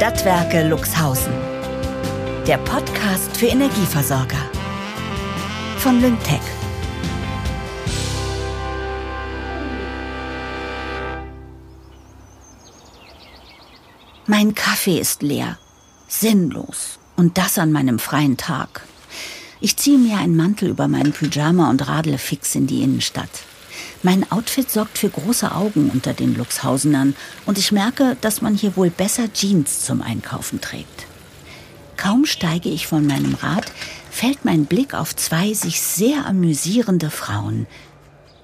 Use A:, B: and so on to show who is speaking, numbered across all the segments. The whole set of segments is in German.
A: Stadtwerke Luxhausen. Der Podcast für Energieversorger. Von Lyngtech. Mein Kaffee ist leer. Sinnlos. Und das an meinem freien Tag. Ich ziehe mir einen Mantel über meinen Pyjama und radle fix in die Innenstadt. Mein Outfit sorgt für große Augen unter den Luxhausenern und ich merke, dass man hier wohl besser Jeans zum Einkaufen trägt. Kaum steige ich von meinem Rad, fällt mein Blick auf zwei sich sehr amüsierende Frauen.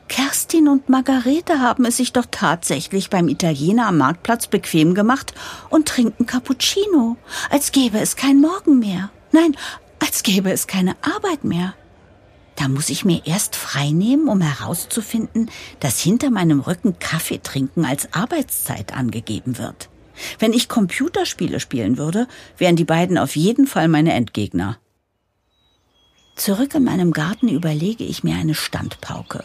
A: Kerstin und Margarete haben es sich doch tatsächlich beim Italiener am Marktplatz bequem gemacht und trinken Cappuccino, als gäbe es kein Morgen mehr. Nein, als gäbe es keine Arbeit mehr. Da muss ich mir erst freinehmen, um herauszufinden, dass hinter meinem Rücken Kaffee trinken als Arbeitszeit angegeben wird. Wenn ich Computerspiele spielen würde, wären die beiden auf jeden Fall meine Endgegner. Zurück in meinem Garten überlege ich mir eine Standpauke.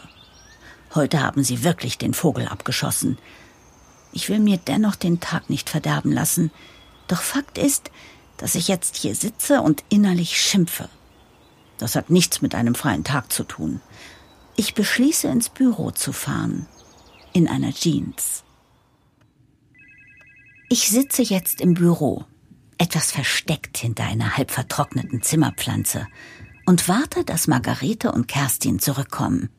A: Heute haben sie wirklich den Vogel abgeschossen. Ich will mir dennoch den Tag nicht verderben lassen. Doch Fakt ist, dass ich jetzt hier sitze und innerlich schimpfe. Das hat nichts mit einem freien Tag zu tun. Ich beschließe, ins Büro zu fahren. In einer Jeans. Ich sitze jetzt im Büro, etwas versteckt hinter einer halb vertrockneten Zimmerpflanze, und warte, dass Margarete und Kerstin zurückkommen.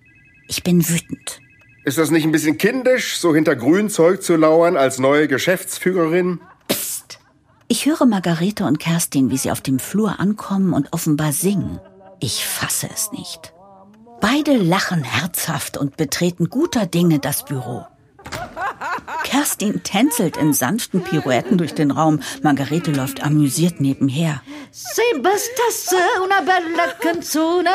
A: Ich bin wütend.
B: Ist das nicht ein bisschen kindisch, so hinter Grünzeug zu lauern als neue Geschäftsführerin?
A: Psst! Ich höre Margarete und Kerstin, wie sie auf dem Flur ankommen und offenbar singen. Ich fasse es nicht. Beide lachen herzhaft und betreten guter Dinge das Büro. Kerstin tänzelt in sanften Pirouetten durch den Raum. Margarete läuft amüsiert nebenher.
C: Se bastasse una bella canzone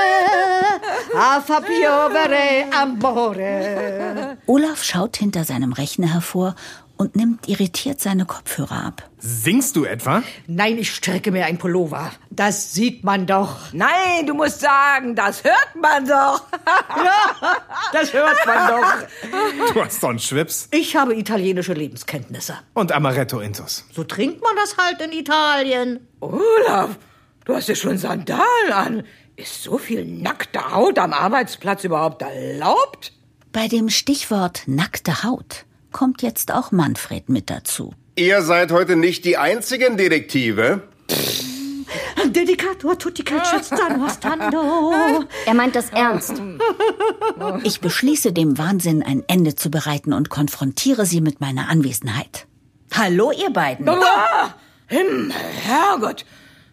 C: a fa piovere amore.
A: Olaf schaut hinter seinem Rechner hervor und nimmt irritiert seine Kopfhörer ab.
D: Singst du etwa?
C: Nein, ich strecke mir ein Pullover. Das sieht man doch.
E: Nein, du musst sagen, das hört man doch.
C: ja, das hört man doch.
D: Du hast doch einen Schwips.
C: Ich habe italienische Lebenskenntnisse.
D: Und Amaretto Intus.
C: So trinkt man das halt in Italien.
E: Olaf, du hast ja schon Sandalen an. Ist so viel nackte Haut am Arbeitsplatz überhaupt erlaubt?
A: Bei dem Stichwort nackte Haut kommt jetzt auch Manfred mit dazu.
B: Ihr seid heute nicht die einzigen Detektive.
C: Dedicator tutti.
F: Er meint das ernst.
A: Ich beschließe dem Wahnsinn ein Ende zu bereiten und konfrontiere sie mit meiner Anwesenheit. Hallo, ihr beiden.
E: Ah, Himmel, Herrgott.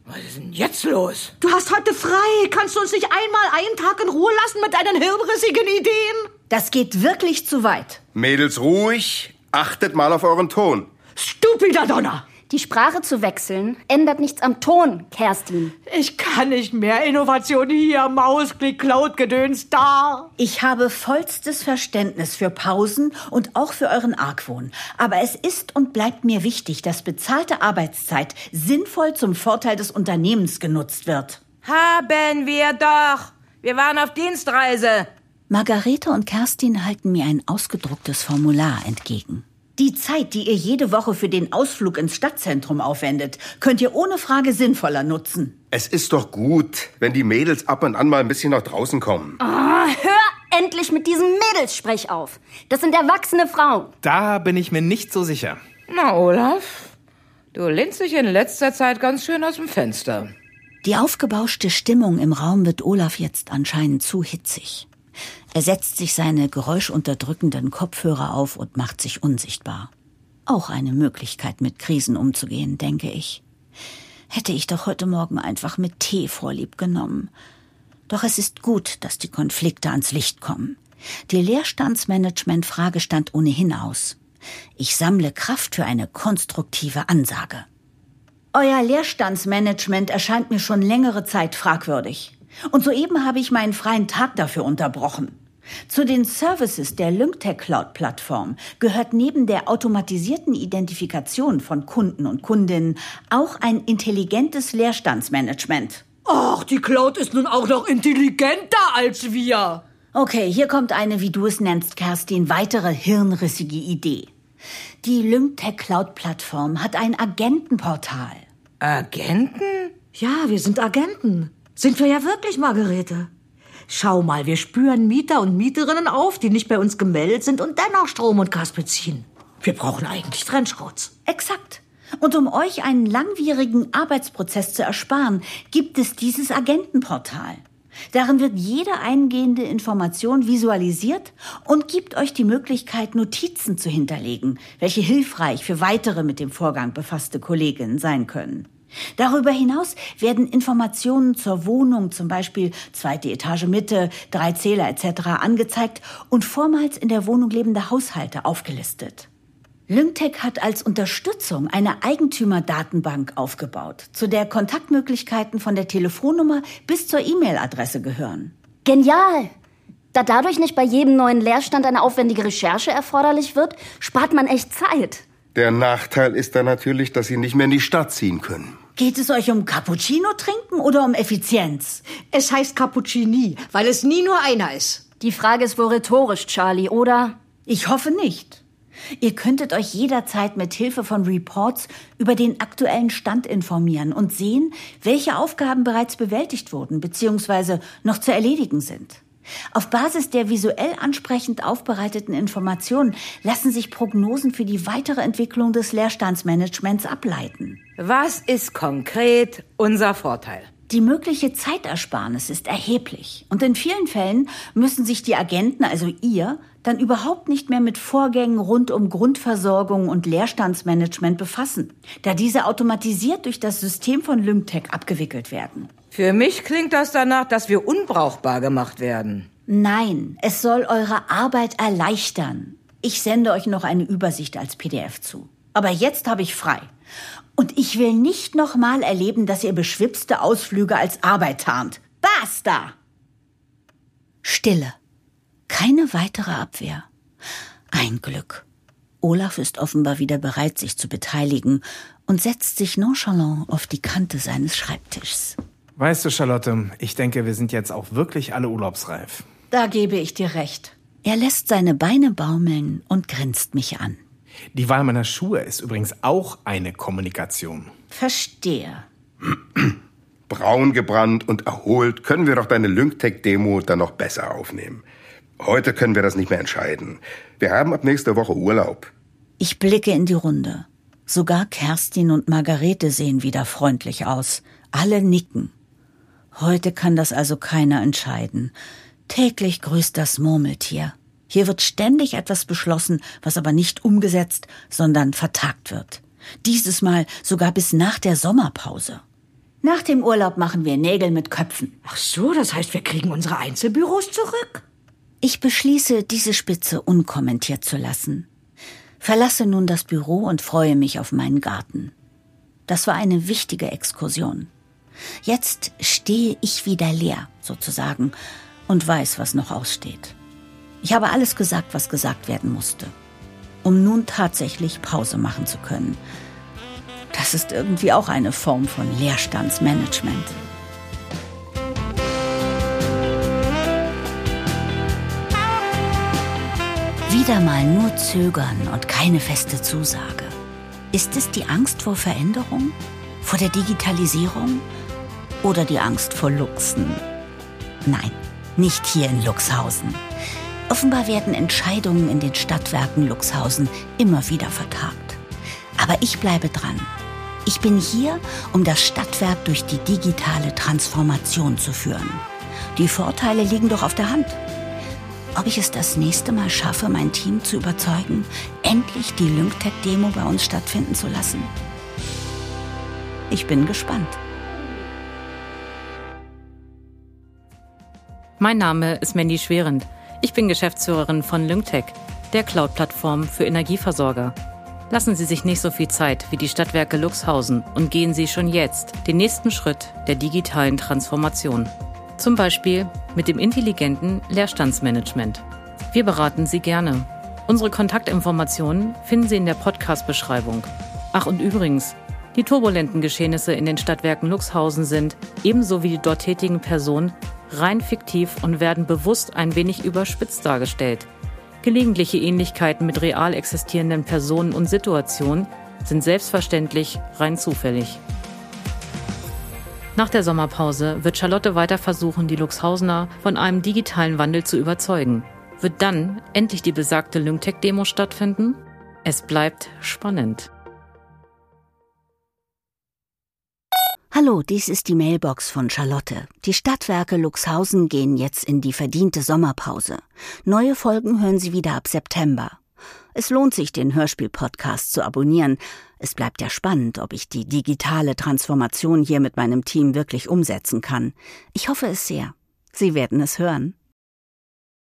E: Was ist denn jetzt los?
C: Du hast heute frei. Kannst du uns nicht einmal einen Tag in Ruhe lassen mit deinen hirnrissigen Ideen?
A: Das geht wirklich zu weit.
B: Mädels, ruhig. Achtet mal auf euren Ton.
C: Stupider Donner.
F: Die Sprache zu wechseln ändert nichts am Ton, Kerstin.
C: Ich kann nicht mehr. Innovation hier, Mausklick, Cloud-Gedöns da.
A: Ich habe vollstes Verständnis für Pausen und auch für euren Argwohn. Aber es ist und bleibt mir wichtig, dass bezahlte Arbeitszeit sinnvoll zum Vorteil des Unternehmens genutzt wird.
E: Haben wir doch. Wir waren auf Dienstreise.
A: Margarete und Kerstin halten mir ein ausgedrucktes Formular entgegen. Die Zeit, die ihr jede Woche für den Ausflug ins Stadtzentrum aufwendet, könnt ihr ohne Frage sinnvoller nutzen.
B: Es ist doch gut, wenn die Mädels ab und an mal ein bisschen nach draußen kommen.
F: Oh, hör endlich mit diesem Mädelssprech auf. Das sind erwachsene Frauen.
D: Da bin ich mir nicht so sicher.
E: Na, Olaf, du lehnst dich in letzter Zeit ganz schön aus dem Fenster.
A: Die aufgebauschte Stimmung im Raum wird Olaf jetzt anscheinend zu hitzig. Er setzt sich seine geräuschunterdrückenden Kopfhörer auf und macht sich unsichtbar. Auch eine Möglichkeit, mit Krisen umzugehen, denke ich. Hätte ich doch heute Morgen einfach mit Tee vorlieb genommen. Doch es ist gut, dass die Konflikte ans Licht kommen. Die Leerstandsmanagement-Frage stand ohnehin aus. Ich sammle Kraft für eine konstruktive Ansage. Euer Leerstandsmanagement erscheint mir schon längere Zeit fragwürdig. Und soeben habe ich meinen freien Tag dafür unterbrochen. Zu den Services der Lyngtech Cloud Plattform gehört neben der automatisierten Identifikation von Kunden und Kundinnen auch ein intelligentes Leerstandsmanagement.
C: Ach, die Cloud ist nun auch noch intelligenter als wir.
A: Okay, hier kommt eine, wie du es nennst, Kerstin, weitere hirnrissige Idee. Die Lyngtech Cloud Plattform hat ein Agentenportal.
E: Agenten?
C: Ja, wir sind Agenten. Sind wir ja wirklich, Margarete. Schau mal, wir spüren Mieter und Mieterinnen auf, die nicht bei uns gemeldet sind und dennoch Strom und Gas beziehen. Wir brauchen eigentlich Trenchcoats.
A: Exakt. Und um euch einen langwierigen Arbeitsprozess zu ersparen, gibt es dieses Agentenportal. Darin wird jede eingehende Information visualisiert und gibt euch die Möglichkeit, Notizen zu hinterlegen, welche hilfreich für weitere mit dem Vorgang befasste Kolleginnen sein können. Darüber hinaus werden Informationen zur Wohnung, zum Beispiel zweite Etage Mitte, drei Zähler etc. angezeigt und vormals in der Wohnung lebende Haushalte aufgelistet. Lyngtech hat als Unterstützung eine Eigentümerdatenbank aufgebaut, zu der Kontaktmöglichkeiten von der Telefonnummer bis zur E-Mail-Adresse gehören.
F: Genial! Da dadurch nicht bei jedem neuen Leerstand eine aufwendige Recherche erforderlich wird, spart man echt Zeit.
B: Der Nachteil ist dann natürlich, dass Sie nicht mehr in die Stadt ziehen können.
A: Geht es euch um Cappuccino trinken oder um Effizienz?
C: Es heißt Cappuccini, weil es nie nur einer ist.
F: Die Frage ist wohl rhetorisch, Charlie, oder?
A: Ich hoffe nicht. Ihr könntet euch jederzeit mit Hilfe von Reports über den aktuellen Stand informieren und sehen, welche Aufgaben bereits bewältigt wurden bzw. noch zu erledigen sind. Auf Basis der visuell ansprechend aufbereiteten Informationen lassen sich Prognosen für die weitere Entwicklung des Leerstandsmanagements ableiten.
E: Was ist konkret unser Vorteil?
A: Die mögliche Zeitersparnis ist erheblich und in vielen Fällen müssen sich die Agenten, also ihr, dann überhaupt nicht mehr mit Vorgängen rund um Grundversorgung und Leerstandsmanagement befassen, da diese automatisiert durch das System von Lymtech abgewickelt werden.
E: Für mich klingt das danach, dass wir unbrauchbar gemacht werden.
A: Nein, es soll eure Arbeit erleichtern. Ich sende euch noch eine Übersicht als PDF zu. Aber jetzt habe ich frei. Und ich will nicht noch mal erleben, dass ihr beschwipste Ausflüge als Arbeit tarnt. Basta! Stille. Keine weitere Abwehr. Ein Glück. Olaf ist offenbar wieder bereit, sich zu beteiligen und setzt sich nonchalant auf die Kante seines Schreibtischs.
D: Weißt du, Charlotte, ich denke, wir sind jetzt auch wirklich alle urlaubsreif.
A: Da gebe ich dir recht. Er lässt seine Beine baumeln und grinst mich an.
D: Die Wahl meiner Schuhe ist übrigens auch eine Kommunikation.
A: Verstehe.
B: Braun gebrannt und erholt können wir doch deine Lynktech-Demo dann noch besser aufnehmen. Heute können wir das nicht mehr entscheiden. Wir haben ab nächster Woche Urlaub.
A: Ich blicke in die Runde. Sogar Kerstin und Margarete sehen wieder freundlich aus. Alle nicken. Heute kann das also keiner entscheiden. Täglich grüßt das Murmeltier. Hier wird ständig etwas beschlossen, was aber nicht umgesetzt, sondern vertagt wird. Dieses Mal sogar bis nach der Sommerpause. Nach dem Urlaub machen wir Nägel mit Köpfen.
C: Ach so, das heißt, wir kriegen unsere Einzelbüros zurück?
A: Ich beschließe, diese Spitze unkommentiert zu lassen. Verlasse nun das Büro und freue mich auf meinen Garten. Das war eine wichtige Exkursion. Jetzt stehe ich wieder leer, sozusagen, und weiß, was noch aussteht. Ich habe alles gesagt, was gesagt werden musste, um nun tatsächlich Pause machen zu können. Das ist irgendwie auch eine Form von Leerstandsmanagement. Wieder mal nur zögern und keine feste Zusage. Ist es die Angst vor Veränderung? Vor der Digitalisierung? Oder die Angst vor Luchsen? Nein, nicht hier in Luxhausen. Offenbar werden Entscheidungen in den Stadtwerken Luxhausen immer wieder vertagt. Aber ich bleibe dran. Ich bin hier, um das Stadtwerk durch die digitale Transformation zu führen. Die Vorteile liegen doch auf der Hand. Ob ich es das nächste Mal schaffe, mein Team zu überzeugen, endlich die Lynktech-Demo bei uns stattfinden zu lassen? Ich bin gespannt.
G: Mein Name ist Mandy Schwerend. Ich bin Geschäftsführerin von Lynktech, der Cloud-Plattform für Energieversorger. Lassen Sie sich nicht so viel Zeit wie die Stadtwerke Luxhausen und gehen Sie schon jetzt den nächsten Schritt der digitalen Transformation. Zum Beispiel mit dem intelligenten Leerstandsmanagement. Wir beraten Sie gerne. Unsere Kontaktinformationen finden Sie in der Podcast-Beschreibung. Ach und übrigens, die turbulenten Geschehnisse in den Stadtwerken Luxhausen sind, ebenso wie die dort tätigen Personen, rein fiktiv und werden bewusst ein wenig überspitzt dargestellt. Gelegentliche Ähnlichkeiten mit real existierenden Personen und Situationen sind selbstverständlich rein zufällig. Nach der Sommerpause wird Charlotte weiter versuchen, die Luxhausener von einem digitalen Wandel zu überzeugen. Wird dann endlich die besagte Lyngtech-Demo stattfinden? Es bleibt spannend.
A: Hallo, dies ist die Mailbox von Charlotte. Die Stadtwerke Luxhausen gehen jetzt in die verdiente Sommerpause. Neue Folgen hören Sie wieder ab September. Es lohnt sich, den Hörspiel-Podcast zu abonnieren. Es bleibt ja spannend, ob ich die digitale Transformation hier mit meinem Team wirklich umsetzen kann. Ich hoffe es sehr. Sie werden es hören.